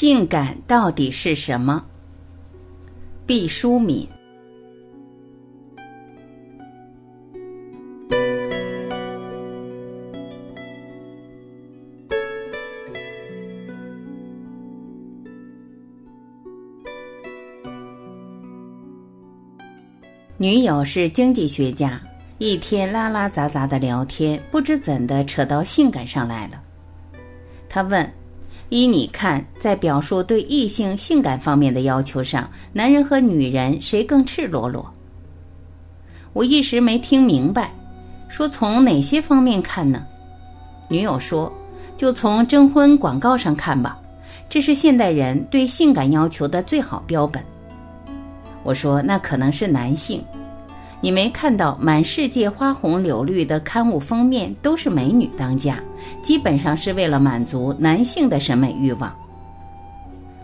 性感到底是什么？毕淑敏。女友是经济学家，一天拉拉杂杂的聊天，不知怎的扯到性感上来了。他问：“依你看，在表述对异性性感方面的要求上，男人和女人谁更赤裸裸？”我一时没听明白，说从哪些方面看呢？女友说：“就从征婚广告上看吧，这是现代人对性感要求的最好标本。”我说：“那可能是男性，你没看到满世界花红柳绿的刊物封面都是美女当家，基本上是为了满足男性的审美欲望。”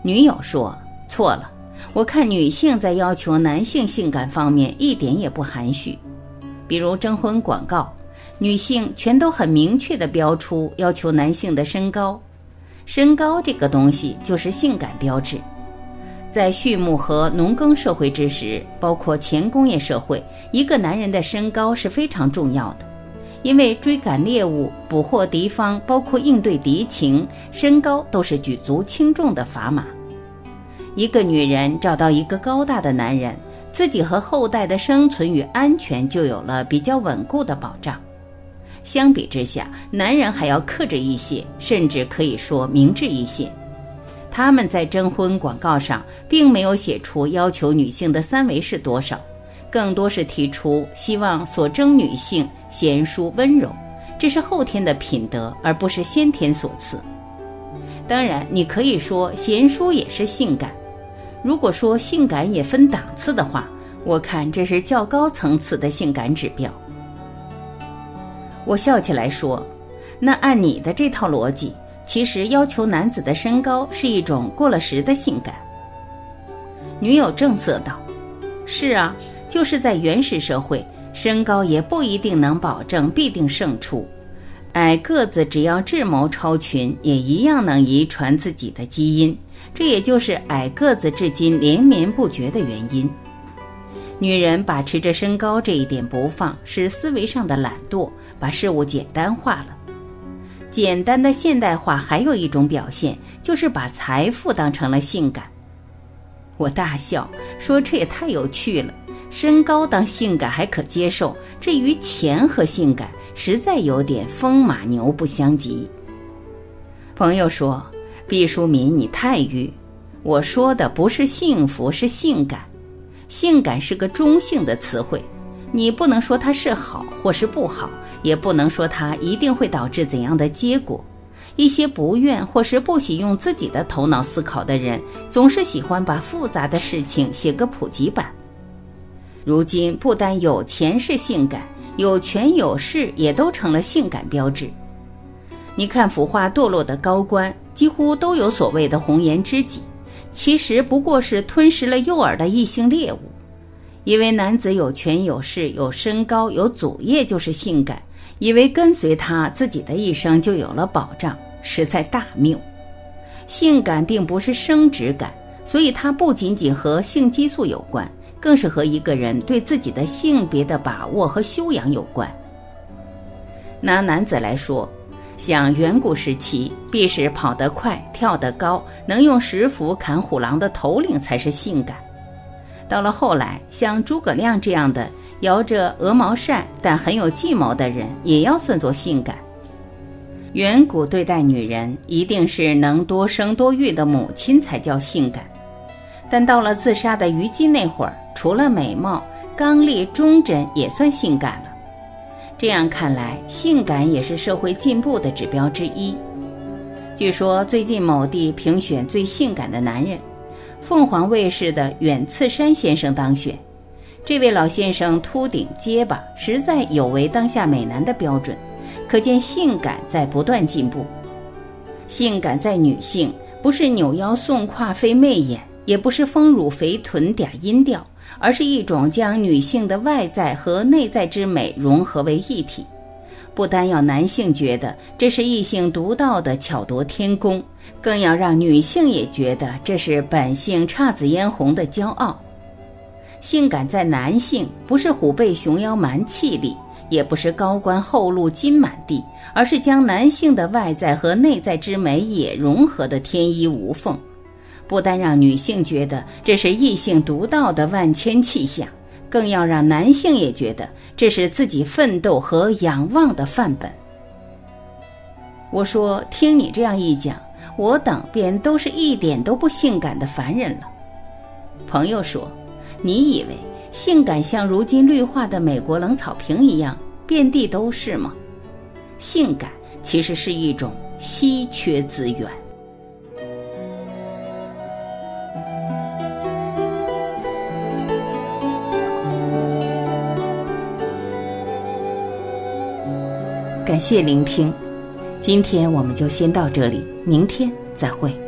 女友说：“错了，我看女性在要求男性性感方面一点也不含蓄，比如征婚广告，女性全都很明确的标出要求男性的身高，身高这个东西就是性感标志。”在畜牧和农耕社会之时，包括前工业社会，一个男人的身高是非常重要的，因为追赶猎物、捕获敌方，包括应对敌情，身高都是举足轻重的砝码。一个女人找到一个高大的男人，自己和后代的生存与安全就有了比较稳固的保障。相比之下，男人还要克制一些，甚至可以说明智一些。他们在征婚广告上并没有写出要求女性的三围是多少，更多是提出希望所征女性贤淑温柔，这是后天的品德，而不是先天所赐。当然，你可以说贤淑也是性感。如果说性感也分档次的话，我看这是较高层次的性感指标。我笑起来说：“那按你的这套逻辑。”其实要求男子的身高是一种过了时的性感。女友正色道：“是啊，就是在原始社会，身高也不一定能保证必定胜出。矮个子只要智谋超群，也一样能遗传自己的基因。这也就是矮个子至今连绵不绝的原因。女人把持着身高这一点不放，是思维上的懒惰，把事物简单化了。”简单的现代化还有一种表现，就是把财富当成了性感。我大笑说：“这也太有趣了！身高当性感还可接受，至于钱和性感，实在有点风马牛不相及。”朋友说：“毕淑敏，你太愚。我说的不是幸福，是性感。性感是个中性的词汇。”你不能说它是好或是不好，也不能说它一定会导致怎样的结果。一些不愿或是不喜用自己的头脑思考的人，总是喜欢把复杂的事情写个普及版。如今不单有钱是性感，有权有势也都成了性感标志。你看腐化堕落的高官，几乎都有所谓的红颜知己，其实不过是吞食了诱饵的异性猎物。因为男子有权有势有身高有祖业就是性感，以为跟随他自己的一生就有了保障，实在大谬。性感并不是生殖感，所以它不仅仅和性激素有关，更是和一个人对自己的性别的把握和修养有关。拿男子来说，像远古时期，必是跑得快、跳得高，能用石斧砍虎狼的头领才是性感。到了后来，像诸葛亮这样的摇着鹅毛扇但很有计谋的人，也要算作性感。远古对待女人，一定是能多生多育的母亲才叫性感。但到了自杀的虞姬那会儿，除了美貌，刚烈忠贞也算性感了。这样看来，性感也是社会进步的指标之一。据说最近某地评选最性感的男人。凤凰卫视的远次山先生当选，这位老先生秃顶结巴，实在有违当下美男的标准，可见性感在不断进步。性感在女性，不是扭腰送胯飞媚眼，也不是丰乳肥臀嗲音调，而是一种将女性的外在和内在之美融合为一体，不单要男性觉得这是异性独到的巧夺天工，更要让女性也觉得这是本性姹紫嫣红的骄傲。性感在男性，不是虎背熊腰蛮气力，也不是高官厚禄金满地，而是将男性的外在和内在之美也融合的天衣无缝。不单让女性觉得这是异性独到的万千气象。更要让男性也觉得这是自己奋斗和仰望的范本。我说，听你这样一讲，我等便都是一点都不性感的凡人了。朋友说，你以为性感像如今绿化的美国冷草坪一样遍地都是吗？性感其实是一种稀缺资源。感谢聆听，今天我们就先到这里，明天再会。